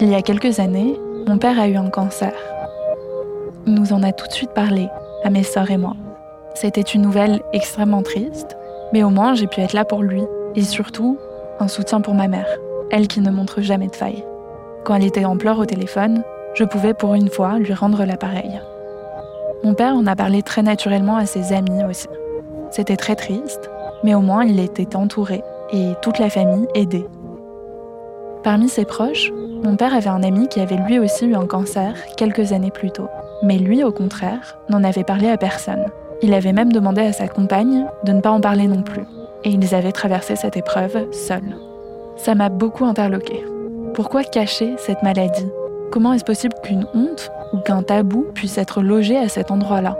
Il y a quelques années, mon père a eu un cancer. Il nous en a tout de suite parlé, à mes sœurs et moi. C'était une nouvelle extrêmement triste, mais au moins j'ai pu être là pour lui, et surtout, un soutien pour ma mère, elle qui ne montre jamais de faille. Quand elle était en pleurs au téléphone, je pouvais pour une fois lui rendre l'appareil. Mon père en a parlé très naturellement à ses amis aussi. C'était très triste, mais au moins il était entouré et toute la famille aidée. Parmi ses proches, mon père avait un ami qui avait lui aussi eu un cancer quelques années plus tôt. Mais lui, au contraire, n'en avait parlé à personne. Il avait même demandé à sa compagne de ne pas en parler non plus. Et ils avaient traversé cette épreuve seuls. Ça m'a beaucoup interloqué. Pourquoi cacher cette maladie? Comment est-ce possible qu'une honte ou qu'un tabou puisse être logé à cet endroit-là?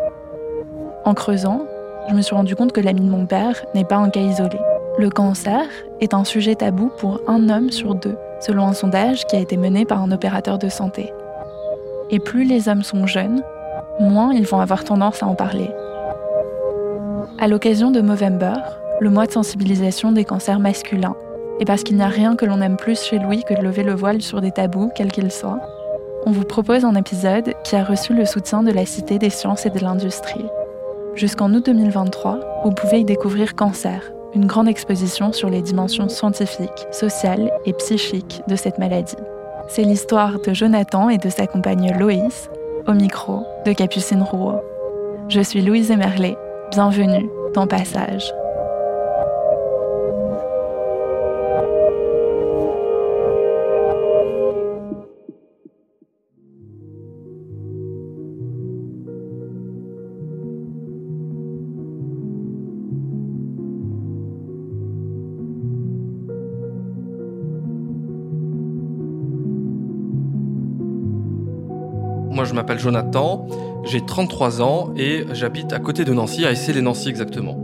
En creusant, je me suis rendu compte que l'ami de mon père n'est pas un cas isolé. Le cancer est un sujet tabou pour un homme sur deux selon un sondage qui a été mené par un opérateur de santé. Et plus les hommes sont jeunes, moins ils vont avoir tendance à en parler. À l'occasion de Movember, le mois de sensibilisation des cancers masculins, et parce qu'il n'y a rien que l'on aime plus chez Louis que de lever le voile sur des tabous, quels qu'ils soient, on vous propose un épisode qui a reçu le soutien de la Cité des sciences et de l'industrie. Jusqu'en août 2023, vous pouvez y découvrir Cancer, une grande exposition sur les dimensions scientifiques, sociales et psychiques de cette maladie. C'est l'histoire de Jonathan et de sa compagne Loïs, au micro de Capucine Rouault. Je suis Louise Emerlet, bienvenue dans Passage. M'appelle Jonathan, j'ai 33 ans et j'habite à côté de Nancy, à Essay-les-Nancy exactement.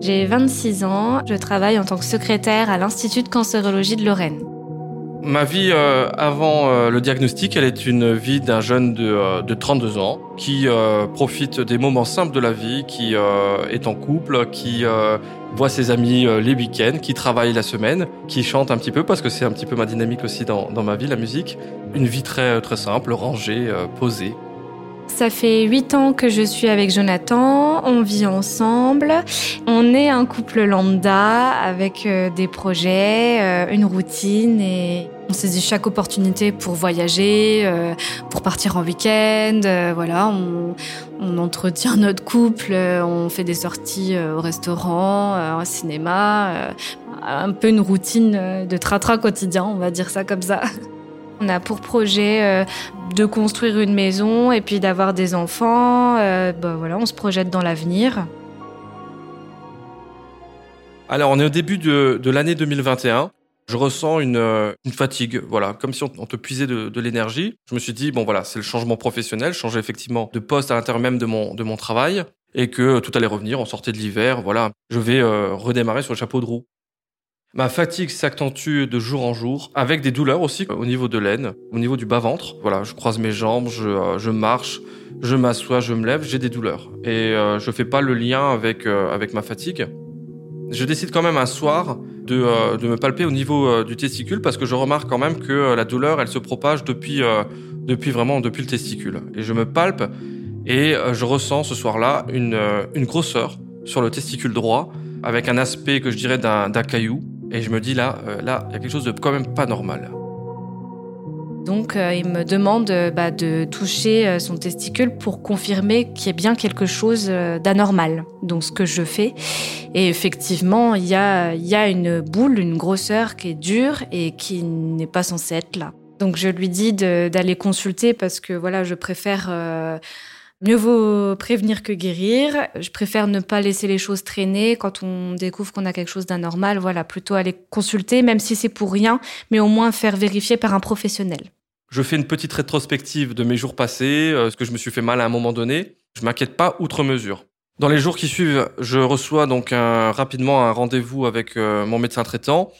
J'ai 26 ans, je travaille en tant que secrétaire à l'Institut de cancérologie de Lorraine. Ma vie euh, avant euh, le diagnostic, elle est une vie d'un jeune de, euh, de 32 ans qui profite des moments simples de la vie, qui est en couple, qui voit ses amis les week-ends, qui travaille la semaine, qui chante un petit peu parce que c'est un petit peu ma dynamique aussi dans, dans ma vie, la musique. Une vie très très simple, rangée, posée. Ça fait huit ans que je suis avec Jonathan, on vit ensemble, on est un couple lambda avec euh, des projets, euh, une routine et on saisit chaque opportunité pour voyager, euh, pour partir en week-end, voilà, on, entretient notre couple, on fait des sorties au restaurant, au cinéma, un peu une routine de tra-tra quotidien, on va dire ça comme ça. On a pour projet de construire une maison et puis d'avoir des enfants. Euh, bah voilà, on se projette dans l'avenir. Alors, on est au début de, de l'année 2021. Je ressens une, euh, une, fatigue, voilà, comme si on, te puisait de, de l'énergie. Je me suis dit, bon voilà, c'est le changement professionnel, changer effectivement de poste à l'intérieur même de mon, de mon travail, et que tout allait revenir, on sortait de l'hiver, voilà, je vais euh, redémarrer sur le chapeau de roue. Ma fatigue s'accentue de jour en jour, avec des douleurs aussi au niveau de l'aine, au niveau du bas-ventre. Voilà, je croise mes jambes, je, euh, marche, je m'assois, je me lève, j'ai des douleurs. Et euh, je fais pas le lien avec, euh, avec ma fatigue. Je décide quand même un soir de, euh, de me palper au niveau du testicule parce que je remarque quand même que la douleur, elle se propage depuis, depuis vraiment depuis le testicule. Et je me palpe et je ressens ce soir-là une, une grosseur sur le testicule droit avec un aspect que je dirais d'un caillou et je me dis là, euh, là, il y a quelque chose de quand même pas normal. Donc euh, il me demande euh, bah, de toucher son testicule pour confirmer qu'il y a bien quelque chose d'anormal. Donc ce que je fais. Et effectivement, il y a, y a une boule, une grosseur qui est dure et qui n'est pas censée être là. Donc je lui dis d'aller consulter parce que voilà, je préfère Mieux vaut prévenir que guérir. Je préfère ne pas laisser les choses traîner quand on découvre qu'on a quelque chose d'anormal. Voilà, plutôt aller consulter, même si c'est pour rien, mais au moins faire vérifier par un professionnel. Je fais une petite rétrospective de mes jours passés, euh, ce que je me suis fait mal à un moment donné. Je m'inquiète pas outre mesure. Dans les jours qui suivent, je reçois donc rapidement un rendez-vous avec euh, mon médecin traitant.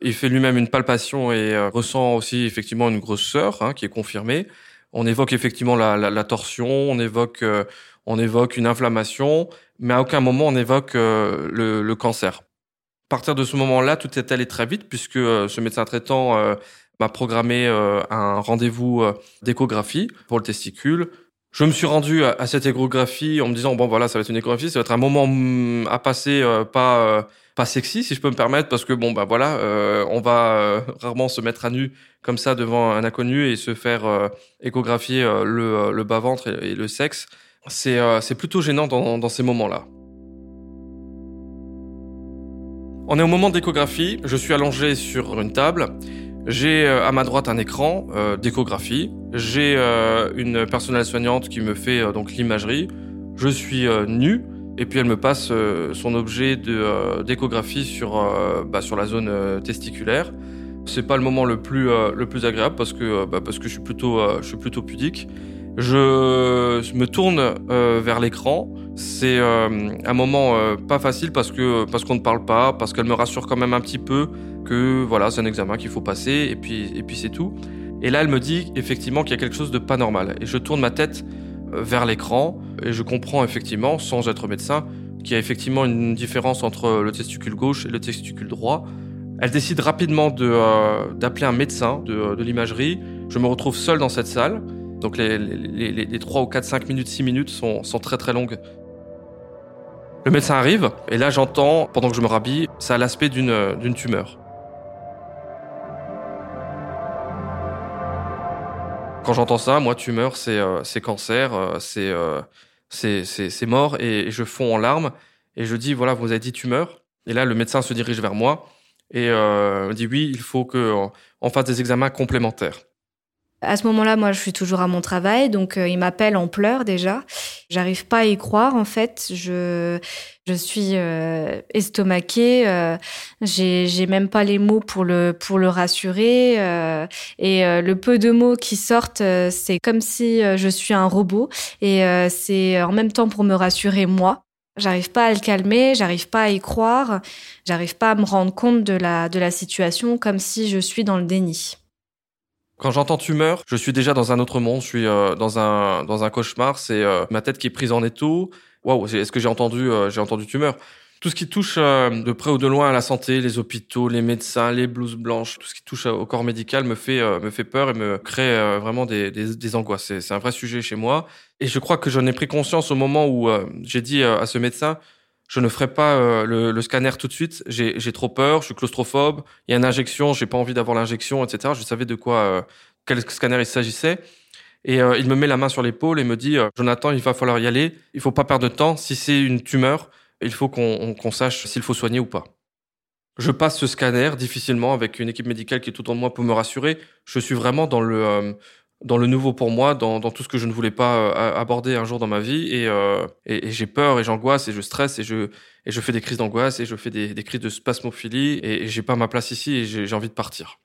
Il fait lui-même une palpation et euh, ressent aussi effectivement une grosseur hein, qui est confirmée. On évoque effectivement la, la, la torsion, on évoque, euh, on évoque une inflammation, mais à aucun moment on évoque euh, le, le, cancer. À partir de ce moment-là, tout est allé très vite puisque euh, ce médecin traitant euh, m'a programmé euh, un rendez-vous d'échographie pour le testicule. Je me suis rendu à, à, cette échographie en me disant bon voilà ça va être une échographie, ça va être un moment mm, à passer pas pas sexy si je peux me permettre parce que bon bah voilà euh, on va euh, rarement se mettre à nu comme ça devant un inconnu et se faire euh, échographier le, bas ventre et, le sexe. C'est plutôt gênant dans, dans ces moments là on est au moment d'échographie. Je suis allongé sur une table. J'ai à ma droite un écran d'échographie. J'ai une personnelle soignante qui me fait donc l'imagerie. Je suis nu et puis elle me passe euh, son objet de d'échographie sur euh, bah, sur la zone euh, testiculaire. C'est pas le moment le plus le plus agréable parce que bah, parce que je suis plutôt je suis plutôt pudique. Je me tourne vers l'écran. C'est un moment pas facile parce que parce qu'on ne parle pas, parce qu'elle me rassure quand même un petit peu que voilà c'est un examen qu'il faut passer et puis et puis c'est tout. Et là elle me dit effectivement qu'il y a quelque chose de pas normal et je tourne ma tête vers l'écran et je comprends effectivement, sans être médecin, qu'il y a effectivement une différence entre le testicule gauche et le testicule droit. Elle décide rapidement euh, d'appeler un médecin de, de l'imagerie. Je me retrouve seul dans cette salle. Donc les, les, les, les 3 ou 4, 5 minutes, 6 minutes sont, sont très très longues. Le médecin arrive et là j'entends, pendant que je me rhabille, ça a l'aspect d'une tumeur. Quand j'entends ça, moi, tumeur, c'est euh, cancer, euh, c'est euh, c'est mort, et, je fonds en larmes, et je dis, voilà, vous avez dit tumeur. Et là, le médecin se dirige vers moi, et euh, me dit, oui, il faut qu'on on fasse des examens complémentaires. À ce moment-là, moi, je suis toujours à mon travail, donc euh, il m'appelle en pleurs déjà. J'arrive pas à y croire, en fait. Je, je suis euh, estomaquée. Euh, J'ai même pas les mots pour le pour le rassurer. Euh, et euh, le peu de mots qui sortent, euh, c'est comme si je suis un robot. Et c'est en même temps pour me rassurer moi. J'arrive pas à le calmer, j'arrive pas à y croire, j'arrive pas à me rendre compte de la de la situation, comme si je suis dans le déni. Quand j'entends tumeur, je suis déjà dans un autre monde, je suis euh, dans un dans un cauchemar, c'est euh, ma tête qui est prise en étau. Waouh, est-ce que j'ai entendu euh, j'ai entendu tumeur? Tout ce qui touche euh, de près ou de loin à la santé, les hôpitaux, les médecins, les blouses blanches, tout ce qui touche au corps médical me fait euh, me fait peur et me crée euh, vraiment des des, des angoisses. C'est un vrai sujet chez moi et je crois que j'en ai pris conscience au moment où j'ai dit à ce médecin je ne ferai pas euh, le, scanner tout de suite. J'ai trop peur, je suis claustrophobe. Il y a une injection, j'ai pas envie d'avoir l'injection, etc. Je savais de quoi, euh, quel scanner il s'agissait. Et euh, il me met la main sur l'épaule et me dit Jonathan, il va falloir y aller. Il faut pas perdre de temps. Si c'est une tumeur, il faut qu'on qu sache s'il faut soigner ou pas. Je passe ce scanner difficilement avec une équipe médicale qui est tout en moi pour me rassurer. Je suis vraiment dans le dans le nouveau pour moi, dans, dans, tout ce que je ne voulais pas euh, aborder un jour dans ma vie. Et, euh, et, j'ai peur et j'angoisse et je stresse et je, et je fais des crises d'angoisse et je fais des, des crises de spasmophilie et, et j'ai pas ma place ici et j'ai envie de partir.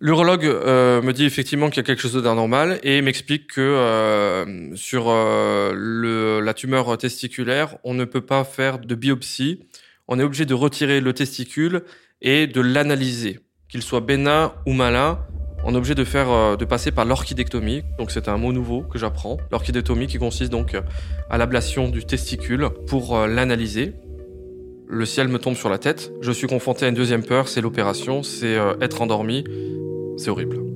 L'urologue euh, me dit effectivement qu'il y a quelque chose d'anormal et m'explique que euh, sur euh, le, la tumeur testiculaire, on ne peut pas faire de biopsie. On est obligé de retirer le testicule et de l'analyser, qu'il soit bénin ou malin. On est obligé de faire, euh, de passer par l'orchidectomie. Donc c'est un mot nouveau que j'apprends. L'orchidectomie qui consiste donc à l'ablation du testicule pour euh, l'analyser. Le ciel me tombe sur la tête. Je suis confronté à une deuxième peur, c'est l'opération, c'est être endormi. C'est horrible.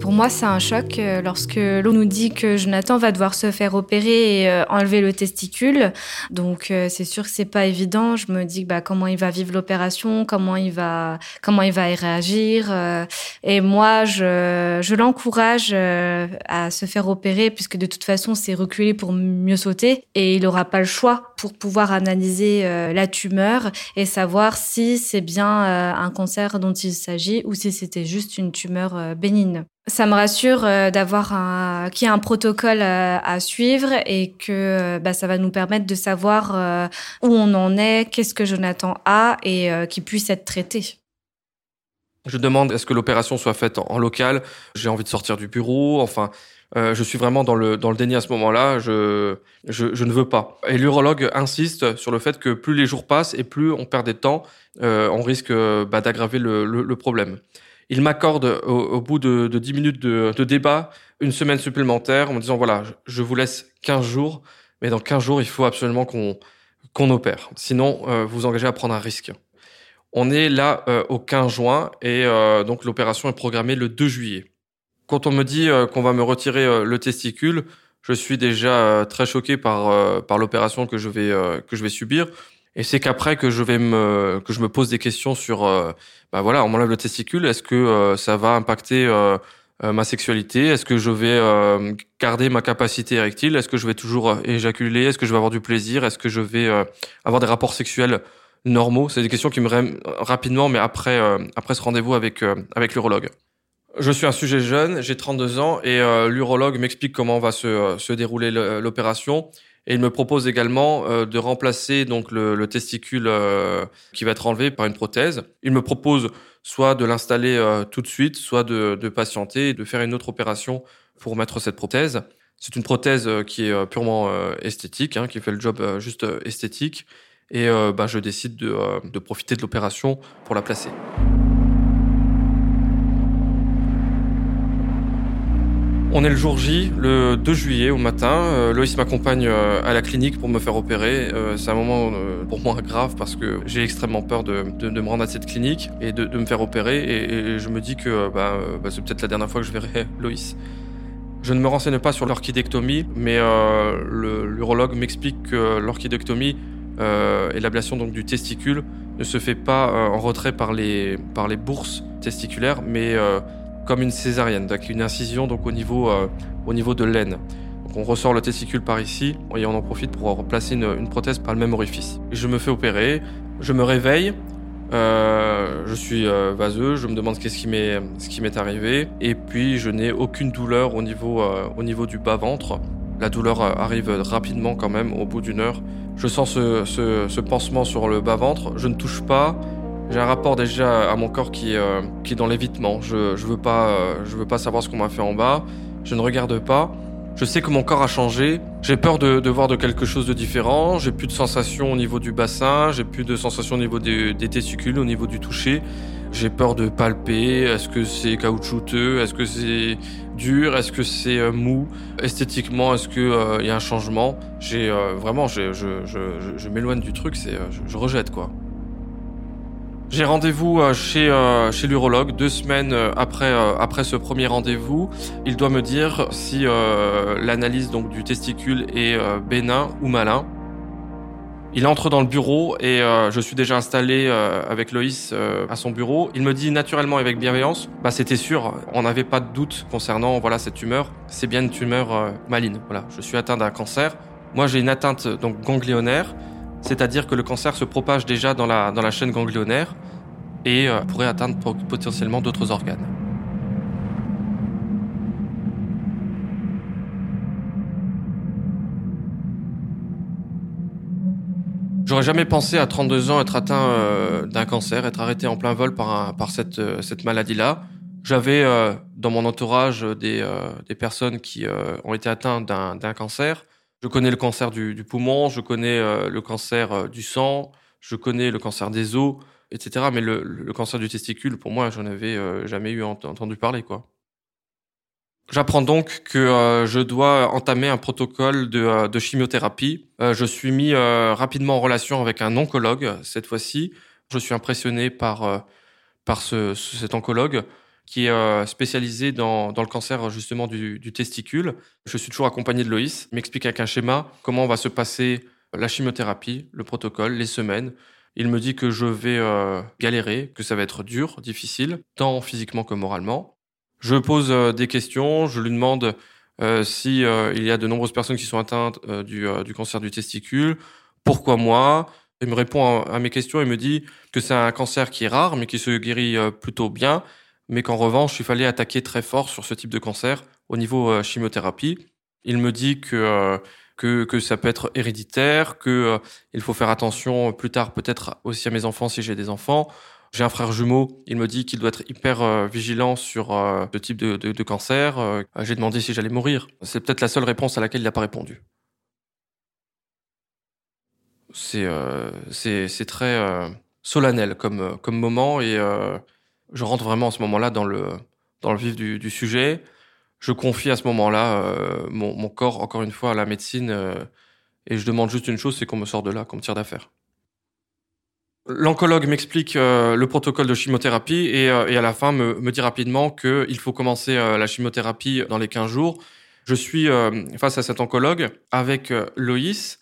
Pour moi, c'est un choc euh, lorsque l'on nous dit que Jonathan va devoir se faire opérer et euh, enlever le testicule. Donc, euh, c'est sûr que c'est pas évident. Je me dis bah, comment il va vivre l'opération, comment il va, comment il va y réagir? Et moi, je, je l'encourage à se faire opérer puisque de toute façon, c'est reculer pour mieux sauter et il aura pas le choix pour pouvoir analyser la tumeur et savoir si c'est bien un cancer dont il s'agit ou si c'était juste une tumeur bénigne ça me rassure euh, d'avoir qu'il y a un protocole euh, à suivre et que euh, bah, ça va nous permettre de savoir où on en est, qu'est-ce que Jonathan a et qu'il puisse être traité. Je demande est-ce que l'opération soit faite en, local. J'ai envie de sortir du bureau. Enfin, je suis vraiment dans le dans le déni à ce moment-là. Je, je, ne veux pas. Et l'urologue insiste sur le fait que plus les jours passent et plus on perd des temps, on risque bah, d'aggraver le problème. Il m'accorde au, bout de, de 10 minutes de, de, débat une semaine supplémentaire en me disant voilà, je vous laisse 15 jours, mais dans 15 jours, il faut absolument qu'on opère. Sinon, euh, vous engagez à prendre un risque. On est là euh, au 15 juin et euh, donc l'opération est programmée le 2 juillet. Quand on me dit qu'on va me retirer le testicule, je suis déjà très choqué par par l'opération que que je vais subir. Et c'est qu'après que je vais me que je me pose des questions sur euh, bah voilà, on m'enlève le testicule, est-ce que euh, ça va impacter euh, ma sexualité? Est-ce que je vais garder ma capacité érectile? Est-ce que je vais toujours éjaculer? Est-ce que je vais avoir du plaisir? Est-ce que je vais avoir des rapports sexuels normaux? C'est des questions qui me rèment rapidement, mais après après ce rendez-vous avec avec l'urologue. Je suis un sujet jeune, j'ai 32 ans et l'urologue m'explique comment va se, se dérouler l'opération. Et il me propose également euh, de remplacer donc le, le testicule euh, qui va être enlevé par une prothèse. Il me propose soit de l'installer euh, tout de suite, soit de, patienter et de faire une autre opération pour mettre cette prothèse. C'est une prothèse qui est purement esthétique, hein, qui fait le job juste esthétique. Et bah, je décide de, de profiter de l'opération pour la placer. On est le jour J, le 2 juillet au matin. Euh, Loïs m'accompagne euh, à la clinique pour me faire opérer. Euh, c'est un moment pour moi grave parce que j'ai extrêmement peur de, de, me rendre à cette clinique et de, de me faire opérer. Et, et, je me dis que bah, bah, c'est peut-être la dernière fois que je verrai Loïs. Je ne me renseigne pas sur l'orchidectomie, mais l'urologue m'explique que l'orchidectomie et l'ablation donc du testicule ne se fait pas en retrait par les, par les bourses testiculaires, mais comme une césarienne, donc une incision donc au niveau, euh, au niveau de l'aine. On ressort le testicule par ici et on en profite pour replacer une, prothèse par le même orifice. Je me fais opérer, je me réveille, euh, je suis euh, vaseux, je me demande qu'est-ce qui m'est ce qui m'est arrivé et puis je n'ai aucune douleur au niveau au niveau du bas ventre. La douleur arrive rapidement quand même au bout d'une heure. Je sens ce, ce pansement sur le bas ventre, je ne touche pas, j'ai un rapport déjà à mon corps qui, euh, qui est dans l'évitement. Je, je veux pas, euh, je veux pas savoir ce qu'on m'a fait en bas. Je ne regarde pas. Je sais que mon corps a changé. J'ai peur de, de, voir de quelque chose de différent. J'ai plus de sensations au niveau du bassin. J'ai plus de sensations au niveau des, des testicules, au niveau du toucher. J'ai peur de palper. Est-ce que c'est caoutchouteux? Est-ce que c'est dur? Est-ce que c'est euh, mou? Esthétiquement, est-ce que il y a un changement? J'ai vraiment, je, je, je, je m'éloigne du truc. C'est, je rejette quoi. J'ai rendez-vous euh, chez, euh, chez l'urologue deux semaines euh, après, après ce premier rendez-vous. Il doit me dire si l'analyse donc du testicule est bénin ou malin. Il entre dans le bureau et je suis déjà installé avec Loïs à son bureau. Il me dit naturellement avec bienveillance, bah c'était sûr, on n'avait pas de doute concernant voilà cette tumeur. C'est bien une tumeur maligne. Voilà, je suis atteint d'un cancer. Moi j'ai une atteinte donc ganglionnaire c'est-à-dire que le cancer se propage déjà dans la, dans la chaîne ganglionnaire. et pourrait atteindre potentiellement d'autres organes. J'aurais jamais pensé à 32 ans être atteint euh, d'un cancer, être arrêté en plein vol par, par cette, euh, cette maladie-là. J'avais euh, dans mon entourage des, des personnes qui ont été atteintes d'un cancer. Je connais le cancer du, poumon, je connais le cancer du sang, je connais le cancer des os, etc. Mais le, cancer du testicule, pour moi, j'en avais jamais eu entendu parler, quoi. J'apprends donc que euh, je dois entamer un protocole de, euh, de chimiothérapie. Euh, je suis mis rapidement en relation avec un oncologue cette fois-ci. Je suis impressionné par par ce, cet oncologue qui est spécialisé dans, dans le cancer justement du, testicule. Je suis toujours accompagné de Loïs. Il m'explique avec un schéma comment va se passer la chimiothérapie, le protocole, les semaines. Il me dit que je vais galérer, que ça va être dur, difficile, tant physiquement que moralement. Je pose euh, des questions, je lui demande euh, si euh, il y a de nombreuses personnes qui sont atteintes du, du, cancer du testicule, pourquoi moi? Il me répond à, mes questions et me dit que c'est un cancer qui est rare mais qui se guérit plutôt bien, mais qu'en revanche il fallait attaquer très fort sur ce type de cancer au niveau chimiothérapie. Il me dit que que, que ça peut être héréditaire, que il faut faire attention plus tard peut-être aussi à mes enfants si j'ai des enfants, j'ai un frère jumeau, il me dit qu'il doit être hyper euh, vigilant sur euh, ce type de, de, cancer. Euh, j'ai demandé si j'allais mourir. C'est peut-être la seule réponse à laquelle il n'a pas répondu. C'est c'est très solennel comme, comme moment et je rentre vraiment à ce moment-là dans le, dans le vif du, sujet. Je confie à ce moment-là mon, mon, corps, encore une fois, à la médecine et je demande juste une chose, c'est qu'on me sort de là, qu'on me tire d'affaire. L'oncologue m'explique euh, le protocole de chimiothérapie et, euh, à la fin me, me dit rapidement qu'il faut commencer euh, la chimiothérapie dans les 15 jours. Je suis face à cet oncologue avec Loïs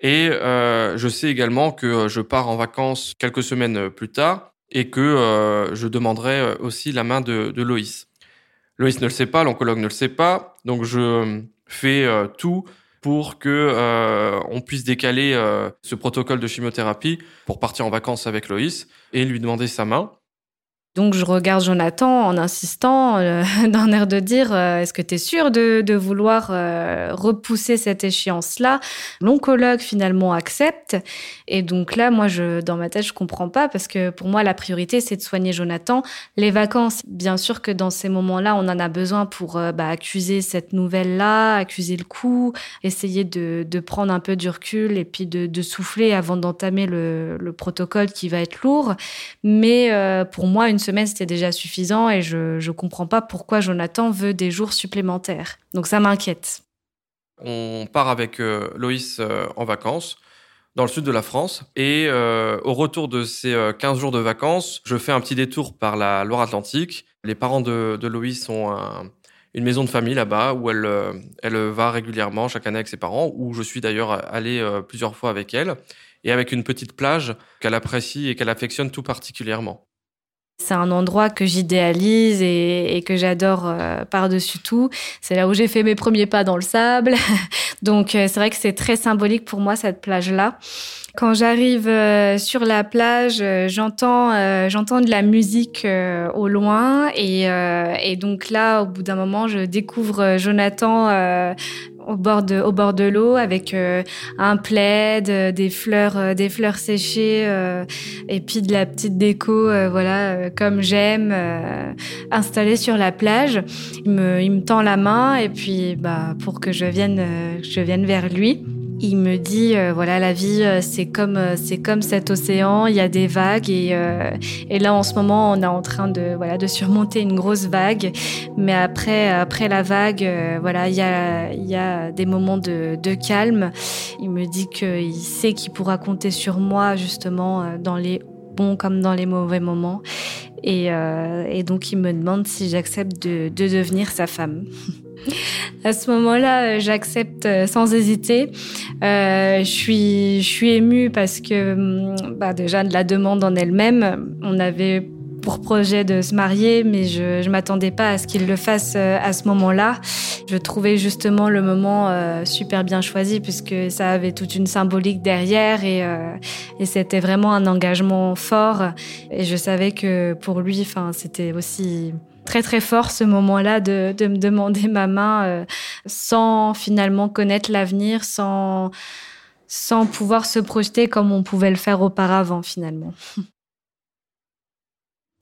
et je sais également que je pars en vacances quelques semaines plus tard et que je demanderai aussi la main de, Loïs. Loïs ne le sait pas, l'oncologue ne le sait pas, donc je fais tout pour que euh, on puisse décaler euh, ce protocole de chimiothérapie pour partir en vacances avec Loïs et lui demander sa main. Donc je regarde Jonathan en insistant euh, d'un air de dire euh, est-ce que tu es sûr de, vouloir euh, repousser cette échéance-là? L'oncologue finalement accepte et donc là moi dans ma tête je comprends pas parce que pour moi la priorité c'est de soigner Jonathan. Les vacances bien sûr que dans ces moments-là on en a besoin pour bah, accuser cette nouvelle-là, accuser le coup, essayer de, prendre un peu du recul et puis de, souffler avant d'entamer le, le, protocole qui va être lourd. Mais pour moi une semaine, c'était déjà suffisant et je ne comprends pas pourquoi Jonathan veut des jours supplémentaires. Donc ça m'inquiète. On part avec euh, Loïs euh, en vacances dans le sud de la France. Et euh, au retour de ces 15 jours de vacances, je fais un petit détour par la Loire-Atlantique. Les parents de, de Loïs ont une maison de famille là-bas où elle, elle va régulièrement chaque année avec ses parents, où je suis d'ailleurs allé plusieurs fois avec elle, et avec une petite plage qu'elle apprécie et qu'elle affectionne tout particulièrement. C'est un endroit que j'idéalise et, que j'adore euh, par-dessus tout. C'est là où j'ai fait mes premiers pas dans le sable. Donc euh, c'est vrai que c'est très symbolique pour moi cette plage-là. Quand j'arrive euh, sur la plage, j'entends j'entends de la musique au loin et, et donc là, au bout d'un moment, je découvre Jonathan au bord de au bord de l'eau avec un plaid, des fleurs des fleurs séchées et puis de la petite déco voilà comme j'aime installée sur la plage. Il me il me tend la main et puis bah pour que je vienne je vienne vers lui. Il me dit euh, voilà la vie euh, c'est comme euh, c'est comme cet océan, il y a des vagues et, et là en ce moment on est en train de voilà de surmonter une grosse vague, mais après après la vague voilà il y a il y a des moments de, de calme. Il me dit qu'il sait qu'il pourra compter sur moi justement dans les comme dans les mauvais moments et, et donc il me demande si j'accepte de, de devenir sa femme. À ce moment-là, euh, j'accepte euh, sans hésiter. Euh, je suis, je suis émue parce que, hum, bah déjà de la demande en elle-même, on avait pour projet de se marier, mais je ne m'attendais pas à ce qu'il le fasse euh, à ce moment-là. Je trouvais justement le moment euh, super bien choisi puisque ça avait toute une symbolique derrière et, euh, et c'était vraiment un engagement fort. Et je savais que pour lui, enfin, c'était aussi très très fort ce moment-là de, de, me demander ma main sans finalement connaître l'avenir, sans, sans pouvoir se projeter comme on pouvait le faire auparavant finalement.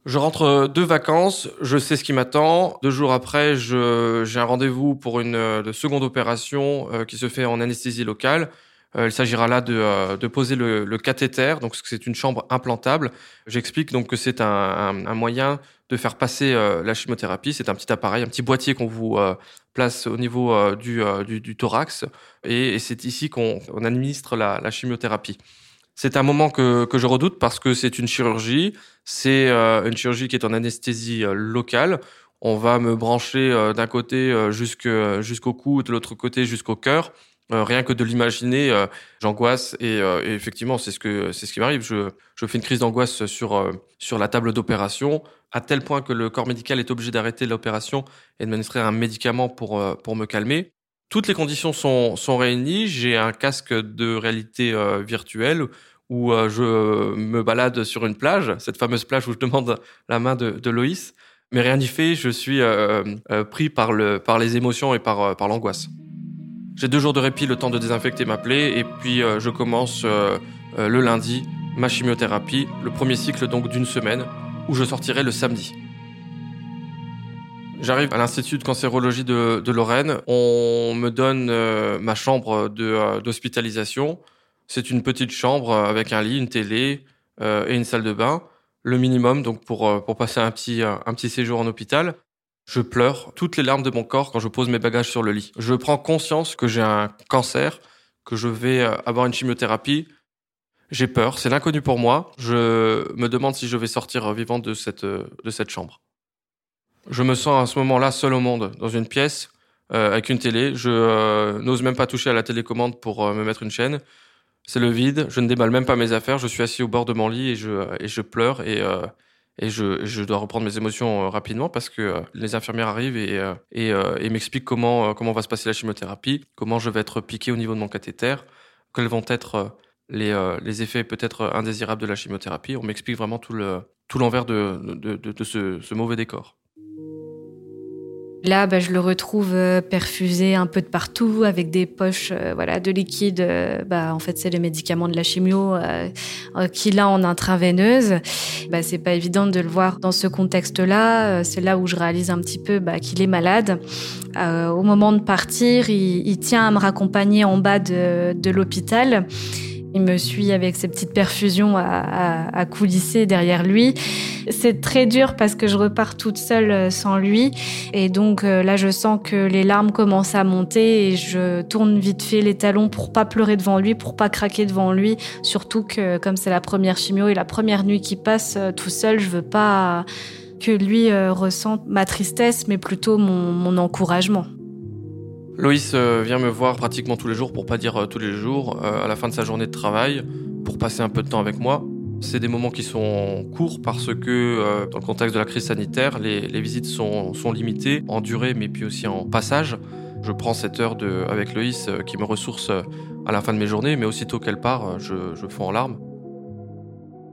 Je rentre de vacances, je sais ce qui m'attend. Deux jours après, j'ai un rendez-vous pour une de seconde opération euh, qui se fait en anesthésie locale. Euh, il s'agira là de, euh, de poser le, le, cathéter, donc c'est une chambre implantable. J'explique donc que c'est un, un, moyen de faire passer la chimiothérapie. C'est un petit appareil, un petit boîtier qu'on vous place au niveau du, du, du, thorax, et, et c'est ici qu'on administre la, la chimiothérapie. C'est un moment que, que, je redoute parce que c'est une chirurgie. C'est euh, une chirurgie qui est en anesthésie euh, locale. On va me brancher euh, d'un côté jusqu'au cou, de l'autre côté jusqu'au cœur. rien que de l'imaginer, j'angoisse et, et, effectivement c'est ce que c'est ce qui m'arrive. Je, je fais une crise d'angoisse sur sur la table d'opération à tel point que le corps médical est obligé d'arrêter l'opération et de m'administrer un médicament pour pour me calmer. Toutes les conditions sont, réunies. J'ai un casque de réalité euh, virtuelle où euh, je me balade sur une plage, cette fameuse plage où je demande la main de, de Loïs. Mais rien n'y fait, je suis euh, pris par, le, par les émotions et par, par l'angoisse. J'ai deux jours de répit, le temps de désinfecter ma plaie, et puis je commence le lundi ma chimiothérapie, le premier cycle donc d'une semaine, où je sortirai le samedi. J'arrive à l'Institut de cancérologie de, de, Lorraine. On me donne euh, ma chambre euh, d'hospitalisation. C'est une petite chambre avec un lit, une télé euh, et une salle de bain. Le minimum donc pour, pour passer un petit, un petit séjour en hôpital. Je pleure toutes les larmes de mon corps quand je pose mes bagages sur le lit. Je prends conscience que j'ai un cancer, que je vais avoir une chimiothérapie. J'ai peur, c'est l'inconnu pour moi. Je me demande si je vais sortir vivant de cette, de cette chambre. Je me sens à ce moment-là seul au monde, dans une pièce, euh, avec une télé. Je euh, n'ose même pas toucher à la télécommande pour euh, me mettre une chaîne. C'est le vide. Je ne déballe même pas mes affaires. Je suis assis au bord de mon lit et je, pleure et, je, dois reprendre mes émotions rapidement parce que les infirmières arrivent et, m'expliquent comment, va se passer la chimiothérapie, comment je vais être piqué au niveau de mon cathéter, quels vont être les, effets peut-être indésirables de la chimiothérapie. On m'explique vraiment tout le tout l'envers de, ce mauvais décor. Là, bah, je le retrouve euh, perfusé un peu de partout avec des poches euh, voilà, de liquide. Euh, bah, en fait, c'est les médicaments de la chimio qu'il a en intraveineuse. Bah, c'est pas évident de le voir dans ce contexte-là. C'est là où je réalise un petit peu bah, qu'il est malade. au moment de partir, il, tient à me raccompagner en bas de l'hôpital. Il me suit avec ses petites perfusions à, coulisser derrière lui. C'est très dur parce que je repars toute seule euh, sans lui. Et donc euh, là, je sens que les larmes commencent à monter et je tourne vite fait les talons pour pas pleurer devant lui, pour pas craquer devant lui. Surtout que comme c'est la première chimio et la première nuit qui passe euh, tout seul, je veux pas que lui ressente ma tristesse, mais plutôt mon encouragement. Loïs euh, vient me voir pratiquement tous les jours, pour pas dire euh, tous les jours, euh, à la fin de sa journée de travail, pour passer un peu de temps avec moi. C'est des moments qui sont courts parce que dans le contexte de la crise sanitaire, les, visites sont, limitées en durée mais puis aussi en passage. Je prends cette heure avec Loïs qui me ressource à la fin de mes journées, mais aussitôt qu'elle part, je, je fonds en larmes.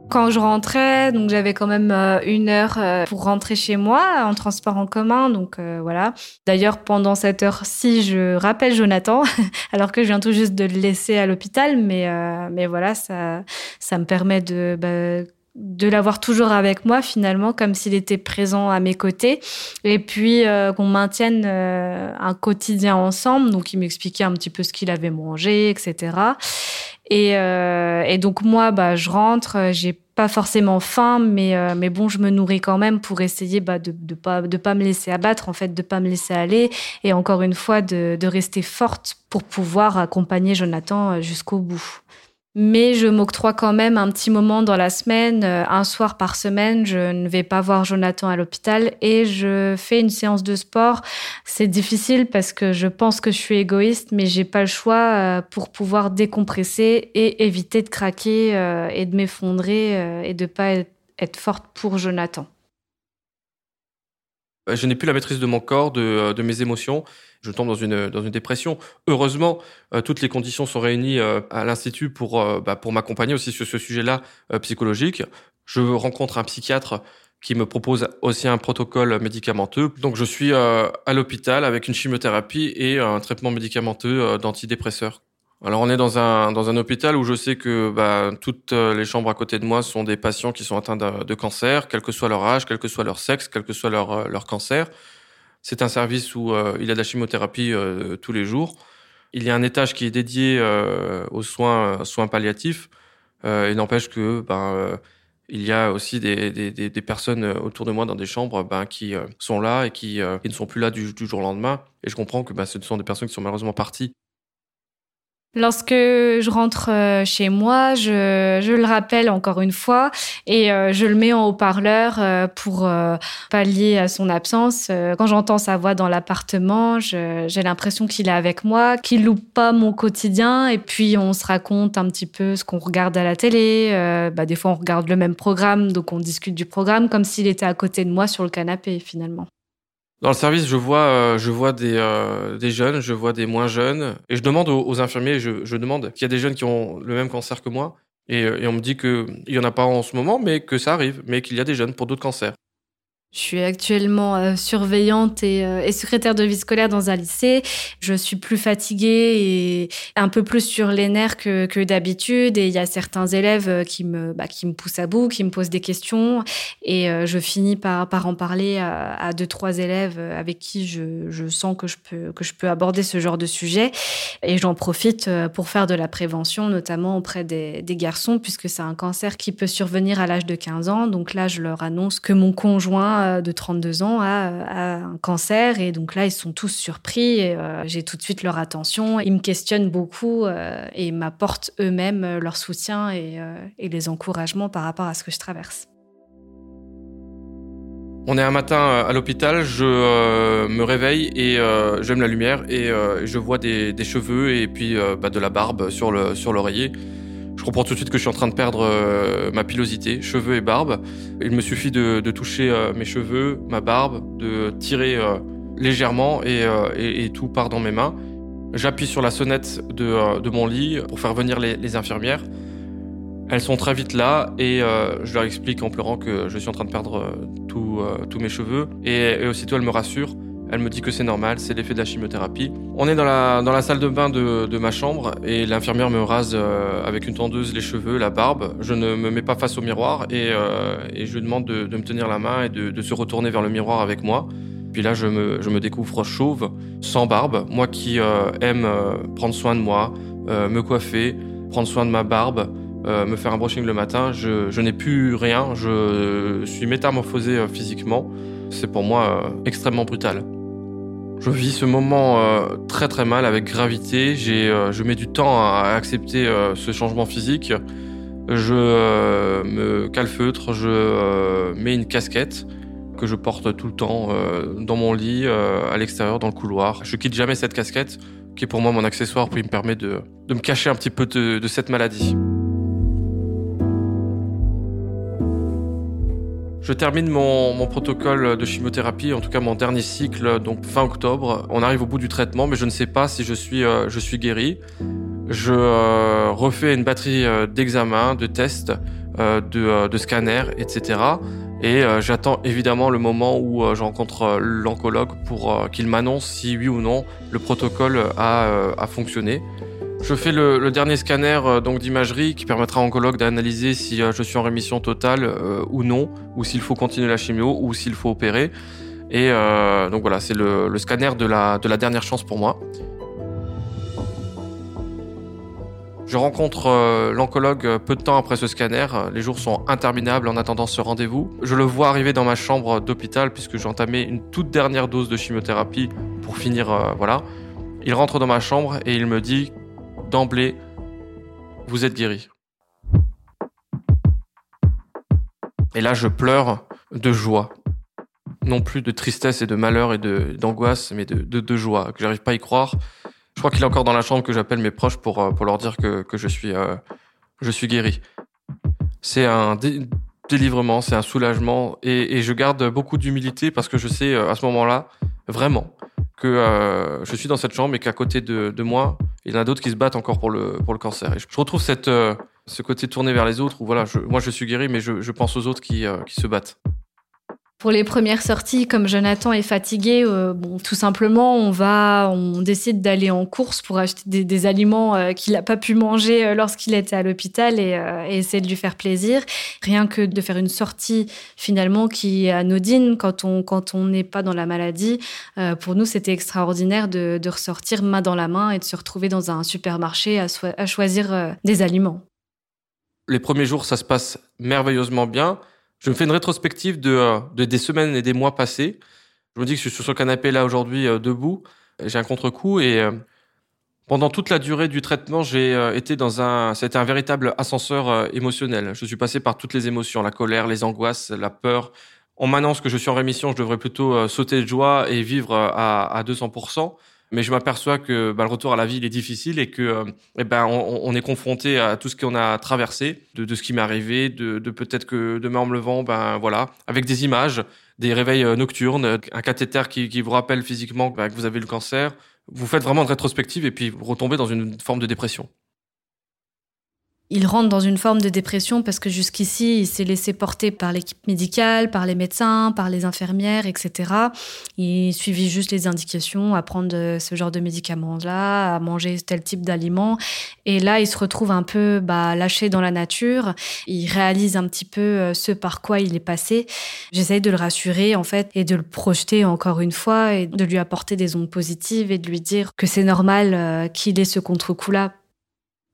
Quand je rentrais, donc j'avais quand même euh, une heure euh, pour rentrer chez moi en transport en commun, donc euh, voilà. D'ailleurs, pendant cette heure-ci, je rappelle Jonathan, alors que je viens tout juste de le laisser à l'hôpital, mais mais voilà, ça ça me permet de bah, de l'avoir toujours avec moi finalement, comme s'il était présent à mes côtés, et puis qu'on maintienne un quotidien ensemble. Donc il m'expliquait un petit peu ce qu'il avait mangé, etc. Et, et donc moi, bah, je rentre, j'ai pas forcément faim, mais, euh, mais bon, je me nourris quand même pour essayer bah, de ne pas, de pas me laisser abattre, en fait, de pas me laisser aller, et encore une fois, de, de rester forte pour pouvoir accompagner Jonathan euh, jusqu'au bout. Mais je m'octroie quand même un petit moment dans la semaine, euh, un soir par semaine. Je ne vais pas voir Jonathan à l'hôpital et je fais une séance de sport. C'est difficile parce que je pense que je suis égoïste, mais j'ai pas le choix euh, pour pouvoir décompresser et éviter de craquer euh, et de m'effondrer et de pas être forte pour Jonathan. Je n'ai plus la maîtrise de mon corps, de, mes émotions. Je tombe dans une, dans une dépression. Heureusement, toutes les conditions sont réunies à l'Institut pour, bah, pour m'accompagner aussi sur ce sujet-là psychologique. Je rencontre un psychiatre qui me propose aussi un protocole médicamenteux. Donc je suis à l'hôpital avec une chimiothérapie et un traitement médicamenteux d'antidépresseurs. Alors on est dans un dans un hôpital où je sais que bah, toutes euh, les chambres à côté de moi sont des patients qui sont atteints de, cancer, quel que soit leur âge, quel que soit leur sexe, quel que soit leur euh, leur cancer. C'est un service où euh, il y a de la chimiothérapie tous les jours. Il y a un étage qui est dédié aux soins soins palliatifs. il n'empêche que ben il y a aussi des, des, des, personnes autour de moi dans des chambres ben, qui sont là et qui, ne sont plus là du, du jour au lendemain. Et je comprends que ben, ce sont des personnes qui sont malheureusement parties. Lorsque je rentre euh, chez moi, je, je, le rappelle encore une fois et euh, je le mets en haut-parleur euh, pour pallier à son absence. Quand j'entends sa voix dans l'appartement, j'ai l'impression qu'il est avec moi, qu'il loupe pas mon quotidien et puis on se raconte un petit peu ce qu'on regarde à la télé. Bah, des fois, on regarde le même programme, donc on discute du programme comme s'il était à côté de moi sur le canapé finalement. Dans le service, je vois, euh, je vois des, euh, des jeunes, je vois des moins jeunes, et je demande aux, infirmiers, je, demande qu'il y a des jeunes qui ont le même cancer que moi, et, euh, et on me dit qu'il y en a pas en ce moment, mais que ça arrive, mais qu'il y a des jeunes pour d'autres cancers. Je suis actuellement euh, surveillante et, euh, et, secrétaire de vie scolaire dans un lycée. Je suis plus fatiguée et un peu plus sur les nerfs que, d'habitude. Et il y a certains élèves euh, qui me, bah, qui me poussent à bout, qui me posent des questions. Et je finis par, en parler à, deux, trois élèves avec qui je, je sens que je, peux, que je peux aborder ce genre de sujet. Et j'en profite pour faire de la prévention, notamment auprès des garçons, puisque c'est un cancer qui peut survenir à l'âge de 15 ans. Donc là, je leur annonce que mon conjoint euh, de 32 ans a, un cancer et donc là ils sont tous surpris. Euh, j'ai tout de suite leur attention. Ils me questionnent beaucoup euh, et m'apportent eux-mêmes leur soutien et, les encouragements par rapport à ce que je traverse. On est un matin à l'hôpital, je me réveille et j'aime la lumière et je vois des, cheveux et puis bah, de la barbe sur l'oreiller. Sur je comprends tout de suite que je suis en train de perdre euh, ma pilosité, cheveux et barbe. Il me suffit de, toucher euh, mes cheveux, ma barbe, de tirer euh, légèrement et, tout part dans mes mains. J'appuie sur la sonnette de, mon lit pour faire venir les, infirmières. Elles sont très vite là et je leur explique en pleurant que je suis en train de perdre tous mes cheveux. Et, et aussitôt elles me rassurent elle me dit que c'est normal, c'est l'effet de la chimiothérapie. On est dans la, dans la salle de bain de, de ma chambre et l'infirmière me rase euh, avec une tondeuse les cheveux, la barbe. Je ne me mets pas face au miroir et, euh, et je demande de, de, me tenir la main et de, de, se retourner vers le miroir avec moi. Puis là, je me, je me découvre chauve, sans barbe. Moi qui euh, aime prendre soin de moi, me coiffer, prendre soin de ma barbe, me faire un brushing le matin, je, je n'ai plus rien. Je suis métamorphosé physiquement. C'est pour moi extrêmement brutal. Je vis ce moment euh, très très mal avec gravité. J'ai, euh, je mets du temps à accepter euh, ce changement physique. Je me calfeutre, je mets une casquette que je porte tout le temps dans mon lit, à l'extérieur, dans le couloir. Je quitte jamais cette casquette, qui est pour moi mon accessoire, qui me permet de, me cacher un petit peu de cette maladie. Je termine mon, mon, protocole de chimiothérapie, en tout cas mon dernier cycle, donc fin octobre. On arrive au bout du traitement, mais je ne sais pas si je suis, euh, je suis guéri. Je euh, refais une batterie euh, d'examens, de tests, de, de scanners, etc. Et j'attends évidemment le moment où je rencontre l'oncologue pour qu'il m'annonce si oui ou non le protocole a, a fonctionné. Je fais le, dernier scanner euh, donc d'imagerie qui permettra à oncologue d'analyser si euh, je suis en rémission totale euh, ou non, ou s'il faut continuer la chimio, ou s'il faut opérer. Et donc voilà, c'est le, scanner de la, de la dernière chance pour moi. Je rencontre l'oncologue peu de temps après ce scanner. Les jours sont interminables en attendant ce rendez-vous. Je le vois arriver dans ma chambre d'hôpital puisque j'ai entamé une toute dernière dose de chimiothérapie pour finir. voilà. Il rentre dans ma chambre et il me dit d'emblée, vous êtes guéri. Et là, je pleure de joie. Non plus de tristesse et de malheur et d'angoisse, mais de, joie, que j'arrive pas à y croire. Je crois qu'il est encore dans la chambre que j'appelle mes proches pour, euh, leur dire que, je, suis, euh, je suis guéri. C'est un délivrement, c'est un soulagement et, je garde beaucoup d'humilité parce que je sais à ce moment-là vraiment que je suis dans cette chambre et qu'à côté de, moi, il y en a d'autres qui se battent encore pour le, pour le cancer. Et je, retrouve cette, ce côté tourné vers les autres où voilà, moi je suis guéri, mais je, je pense aux autres qui, qui se battent. Pour les premières sorties, comme Jonathan est fatigué, euh, tout simplement, on décide d'aller en course pour acheter des, aliments euh, qu'il n'a pas pu manger euh, lorsqu'il était à l'hôpital et, essayer de lui faire plaisir. Rien que de faire une sortie finalement qui est anodine quand on n'est pas dans la maladie. pour nous, c'était extraordinaire de, ressortir main dans la main et de se retrouver dans un supermarché à choisir des aliments. Les premiers jours, ça se passe merveilleusement bien. Je me fais une rétrospective de, euh, de, des semaines et des mois passés. Je me dis que je suis sur le canapé là aujourd'hui euh, debout. J'ai un contre-coup et euh, pendant toute la durée du traitement, j'ai été dans un, c'était un véritable ascenseur émotionnel. Je suis passé par toutes les émotions, la colère, les angoisses, la peur. En m'annonce que je suis en rémission, je devrais plutôt sauter de joie et vivre à, à 200% mais je m'aperçois que bah, le retour à la vie il est difficile et que euh, eh ben on, est confronté à tout ce qu'on a traversé, de, de ce qui m'est arrivé, de, de peut-être que demain en me levant, ben voilà, avec des images, des réveils euh, nocturnes, un cathéter qui, qui vous rappelle physiquement ben, que vous avez le cancer. Vous faites vraiment une rétrospective et puis vous retombez dans une forme de dépression il rentre dans une forme de dépression parce que jusqu'ici, il s'est laissé porter par l'équipe médicale, par les médecins, par les infirmières, etc. Il suivit juste les indications à prendre ce genre de médicaments-là, à manger tel type d'aliments. Et là, il se retrouve un peu bah, lâché dans la nature. Il réalise un petit peu euh, ce par quoi il est passé. J'essaye de le rassurer, en fait, et de le projeter encore une fois, et de lui apporter des ondes positives et de lui dire que c'est normal euh, qu'il ait ce contre-coup-là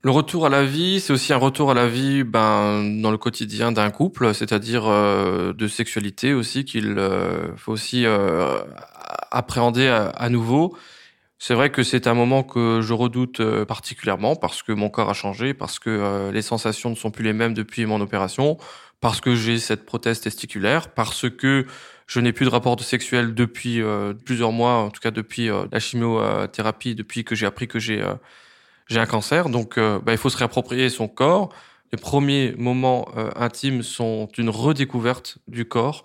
le retour à la vie, c'est aussi un retour à la vie ben, dans le quotidien d'un couple, c'est-à-dire euh, de sexualité aussi qu'il euh, faut aussi euh, appréhender à, nouveau. C'est vrai que c'est un moment que je redoute particulièrement parce que mon corps a changé, parce que les sensations ne sont plus les mêmes depuis mon opération, parce que j'ai cette prothèse testiculaire, parce que je n'ai plus de rapport sexuel depuis plusieurs mois, en tout cas depuis la chimiothérapie, depuis que j'ai appris que j'ai j'ai un cancer, donc euh, bah, il faut se réapproprier son corps. Les premiers moments euh, intimes sont une redécouverte du corps.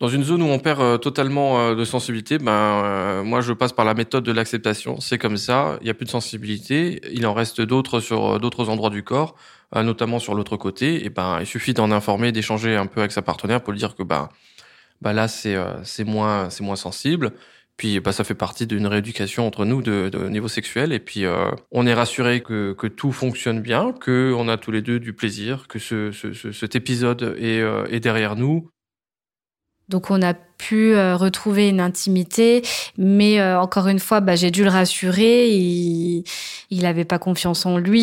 Dans une zone où on perd euh, totalement de sensibilité, ben moi je passe par la méthode de l'acceptation. C'est comme ça, il n'y a plus de sensibilité. Il en reste d'autres sur d'autres endroits du corps, notamment sur l'autre côté. Et ben il suffit d'en informer, d'échanger un peu avec sa partenaire pour lui dire que ben bah là c'est c'est moins c'est moins sensible puis bah, ça fait partie d'une rééducation entre nous de, niveau sexuel. Et puis euh, on est rassuré que, que tout fonctionne bien, que on a tous les deux du plaisir, que ce, cet épisode est, euh, est derrière nous. Donc on a pu euh, retrouver une intimité, mais euh, encore une fois, bah, j'ai dû le rassurer. Il, il avait pas confiance en lui.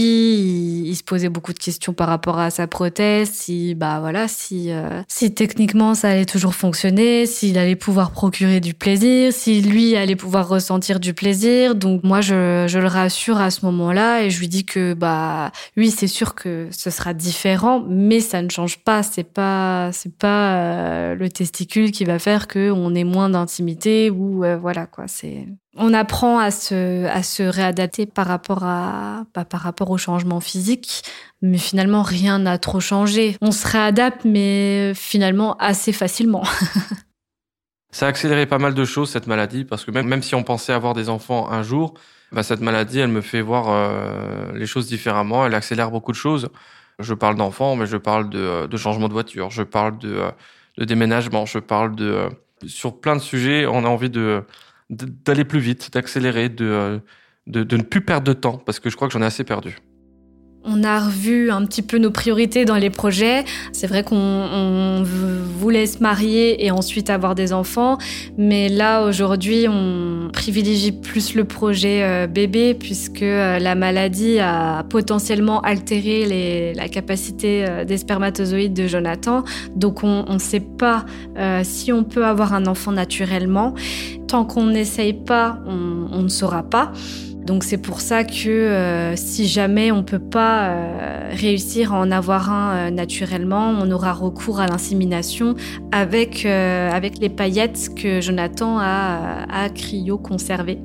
Il, se posait beaucoup de questions par rapport à sa prothèse. Si, bah voilà, si, euh, si techniquement ça allait toujours fonctionner, s'il allait pouvoir procurer du plaisir, si lui allait pouvoir ressentir du plaisir. Donc moi, je, je le rassure à ce moment-là et je lui dis que bah oui, c'est sûr que ce sera différent, mais ça ne change pas. C'est pas, c'est pas le testicule qui va faire qu'on ait moins d'intimité ou euh, voilà quoi. C'est on apprend à se à se réadapter par rapport à bah, par rapport au changement physique, mais finalement rien n'a trop changé. On se réadapte, mais finalement assez facilement. Ça a accéléré pas mal de choses cette maladie parce que même même si on pensait avoir des enfants un jour, bah, cette maladie elle me fait voir euh, les choses différemment. Elle accélère beaucoup de choses. Je parle d'enfants, mais je parle de, de changement de voiture, je parle de, de déménagement, je parle de sur plein de sujets, on a envie de d'aller plus vite, d'accélérer, de, de, de ne plus perdre de temps, parce que je crois que j'en ai assez perdu. On a revu un petit peu nos priorités dans les projets. C'est vrai qu'on voulait se marier et ensuite avoir des enfants, mais là aujourd'hui on privilégie plus le projet euh, bébé puisque euh, la maladie a potentiellement altéré la capacité euh, des spermatozoïdes de Jonathan. Donc on ne sait pas si on peut avoir un enfant naturellement. Tant qu'on n'essaye pas, on ne saura pas. Donc c'est pour ça que euh, si jamais on peut pas euh, réussir à en avoir un euh, naturellement, on aura recours à l'insémination avec, avec les paillettes que Jonathan a, a cryo-conservées.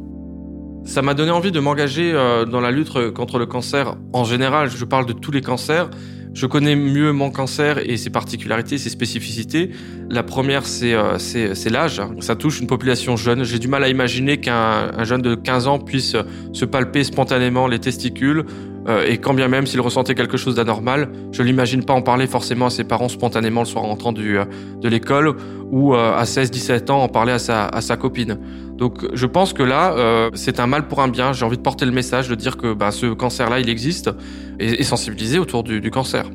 Ça m'a donné envie de m'engager dans la lutte contre le cancer en général. Je parle de tous les cancers, Je connais mieux mon cancer et ses particularités, ses spécificités. La première, c'est euh, l'âge. Ça touche une population jeune. J'ai du mal à imaginer qu'un jeune de 15 ans puisse se palper spontanément les testicules. Euh, et quand bien même s'il ressentait quelque chose d'anormal, je l'imagine pas en parler forcément à ses parents spontanément le soir en rentrant du, euh, de l'école ou à 16-17 ans en parler à sa, à sa copine. Donc je pense que là, euh, c'est un mal pour un bien. J'ai envie de porter le message, de dire que bah, ce cancer-là, il existe, et, sensibiliser autour du, cancer.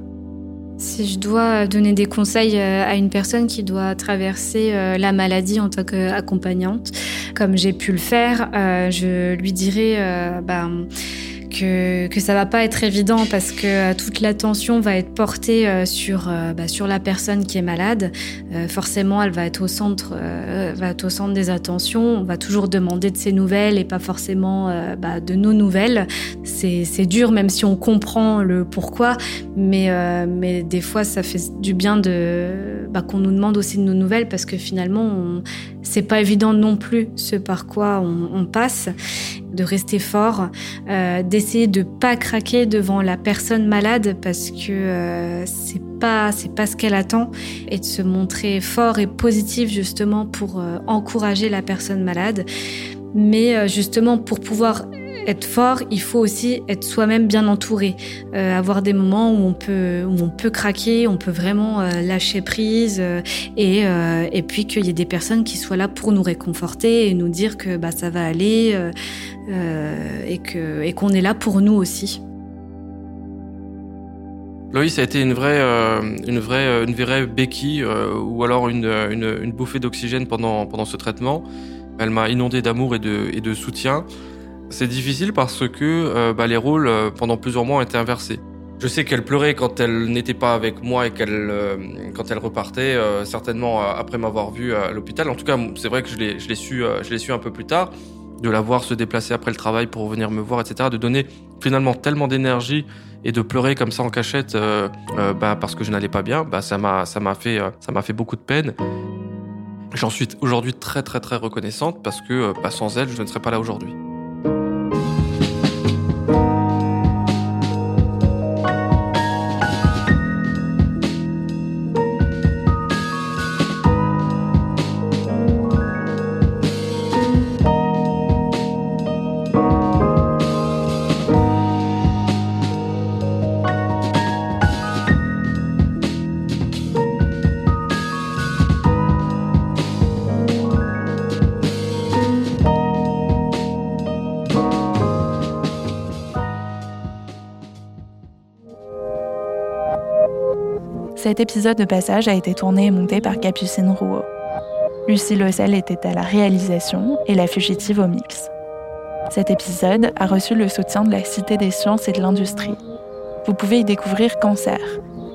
Si je dois donner des conseils euh, à une personne qui doit traverser euh, la maladie en tant qu'accompagnante, comme j'ai pu le faire, je lui dirais... Bah, que, que ça va pas être évident parce que euh, toute l'attention va être portée euh, sur, euh, bah, sur la personne qui est malade. forcément, elle va être au centre, va être au centre des attentions. On va toujours demander de ses nouvelles et pas forcément bah, de nos nouvelles. C'est dur, même si on comprend le pourquoi, mais, mais des fois, ça fait du bien bah, qu'on nous demande aussi de nos nouvelles parce que finalement, c'est pas évident non plus ce par quoi on passe de rester fort, euh, d'essayer de pas craquer devant la personne malade parce que euh, c'est pas c'est pas ce qu'elle attend et de se montrer fort et positif justement pour euh, encourager la personne malade. Mais justement pour pouvoir être fort, il faut aussi être soi-même bien entouré, euh, avoir des moments où on peut où on peut craquer, on peut vraiment euh, lâcher prise euh, et et puis qu'il y ait des personnes qui soient là pour nous réconforter et nous dire que bah ça va aller et que et qu'on est là pour nous aussi. Loïs a été une vraie, une vraie, une vraie béquille ou alors une, une, une bouffée d'oxygène pendant, pendant ce traitement. Elle m'a inondé d'amour et de, et de soutien. C'est difficile parce que euh, bah, les rôles euh, pendant plusieurs mois ont été inversés. Je sais qu'elle pleurait quand elle n'était pas avec moi et qu'elle euh, quand elle repartait, certainement après m'avoir vu à l'hôpital. En tout cas, c'est vrai que je l'ai su je su un peu plus tard de la voir se déplacer après le travail pour venir me voir, etc. De donner finalement tellement d'énergie et de pleurer comme ça en cachette bah, parce que je n'allais pas bien, bah, ça m'a fait fait beaucoup de peine. J'en suis aujourd'hui très très très reconnaissante parce que bah, sans elle, je ne serais pas là aujourd'hui. Cet épisode de passage a été tourné et monté par Capucine Rouault. Lucie Lossel était à la réalisation et la fugitive au mix. Cet épisode a reçu le soutien de la Cité des sciences et de l'industrie. Vous pouvez y découvrir Cancer,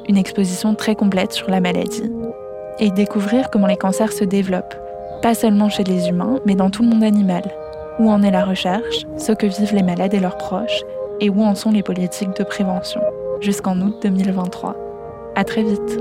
une exposition très complète sur la maladie, et y découvrir comment les cancers se développent, pas seulement chez les humains, mais dans tout le monde animal. Où en est la recherche, ce que vivent les malades et leurs proches, et où en sont les politiques de prévention, jusqu'en août 2023. À très vite.